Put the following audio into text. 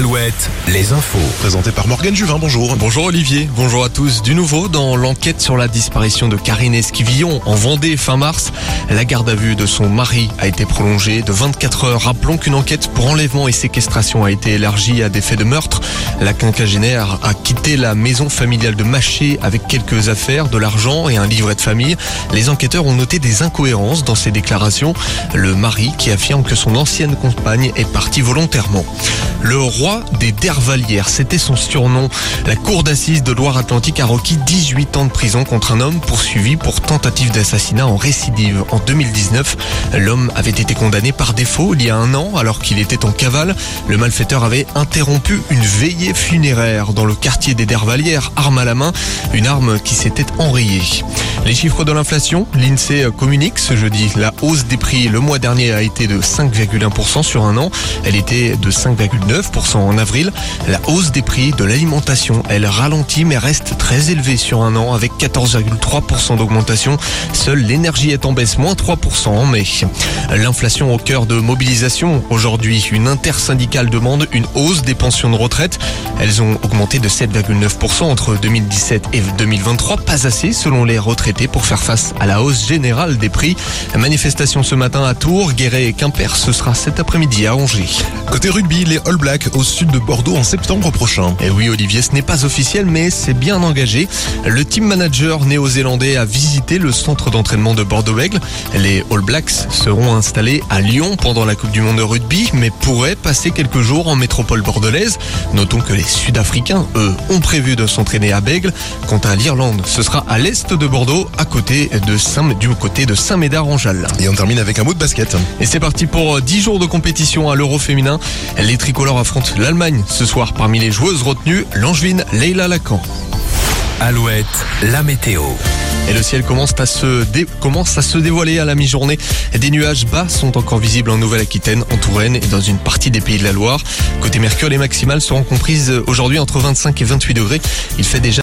Alouette, les infos. Présenté par Morgane Juvin, bonjour. Bonjour Olivier, bonjour à tous. Du nouveau, dans l'enquête sur la disparition de Karine Esquivillon en Vendée fin mars, la garde à vue de son mari a été prolongée de 24 heures. Rappelons qu'une enquête pour enlèvement et séquestration a été élargie à des faits de meurtre. La quinquagénaire a quitté la maison familiale de Maché avec quelques affaires, de l'argent et un livret de famille. Les enquêteurs ont noté des incohérences dans ses déclarations. Le mari qui affirme que son ancienne compagne est partie volontairement. Le roi des Dervalières, c'était son surnom. La cour d'assises de Loire-Atlantique a requis 18 ans de prison contre un homme poursuivi pour tentative d'assassinat en récidive. En 2019, l'homme avait été condamné par défaut il y a un an alors qu'il était en cavale. Le malfaiteur avait interrompu une veillée funéraire dans le quartier des Dervalières, arme à la main, une arme qui s'était enrayée. Les chiffres de l'inflation, l'INSEE communique ce jeudi. La hausse des prix le mois dernier a été de 5,1% sur un an. Elle était de 5,9% en avril. La hausse des prix de l'alimentation, elle ralentit mais reste très élevée sur un an avec 14,3% d'augmentation. Seule l'énergie est en baisse, moins 3% en mai. L'inflation au cœur de mobilisation. Aujourd'hui, une intersyndicale demande une hausse des pensions de retraite. Elles ont augmenté de 7,9% entre 2017 et 2023. Pas assez selon les retraités pour faire face à la hausse générale des prix. Manifestation ce matin à Tours, Guéret et Quimper. Ce sera cet après-midi à Angers. Côté rugby, les All Blacks au sud de Bordeaux en septembre prochain. Et oui, Olivier, ce n'est pas officiel, mais c'est bien engagé. Le team manager néo-zélandais a visité le centre d'entraînement de Bordeaux-Bègle. Les All Blacks seront installés à Lyon pendant la Coupe du Monde de rugby, mais pourraient passer quelques jours en métropole bordelaise. Notons que les Sud-Africains, eux, ont prévu de s'entraîner à Bègle. Quant à l'Irlande, ce sera à l'est de Bordeaux, à côté de Saint, du côté de Saint-Médard-en-Jalles. Et on termine avec un mot de basket. Et c'est parti pour 10 jours de compétition à l'Euro féminin. Les tricolores affrontent l'Allemagne ce soir. Parmi les joueuses retenues, l'angevine Leila Lacan. Alouette, la météo. Et le ciel commence à se, dé- commence à se dévoiler à la mi-journée. Des nuages bas sont encore visibles en Nouvelle-Aquitaine, en Touraine et dans une partie des pays de la Loire. Côté Mercure, les maximales seront comprises aujourd'hui entre 25 et 28 degrés. Il fait déjà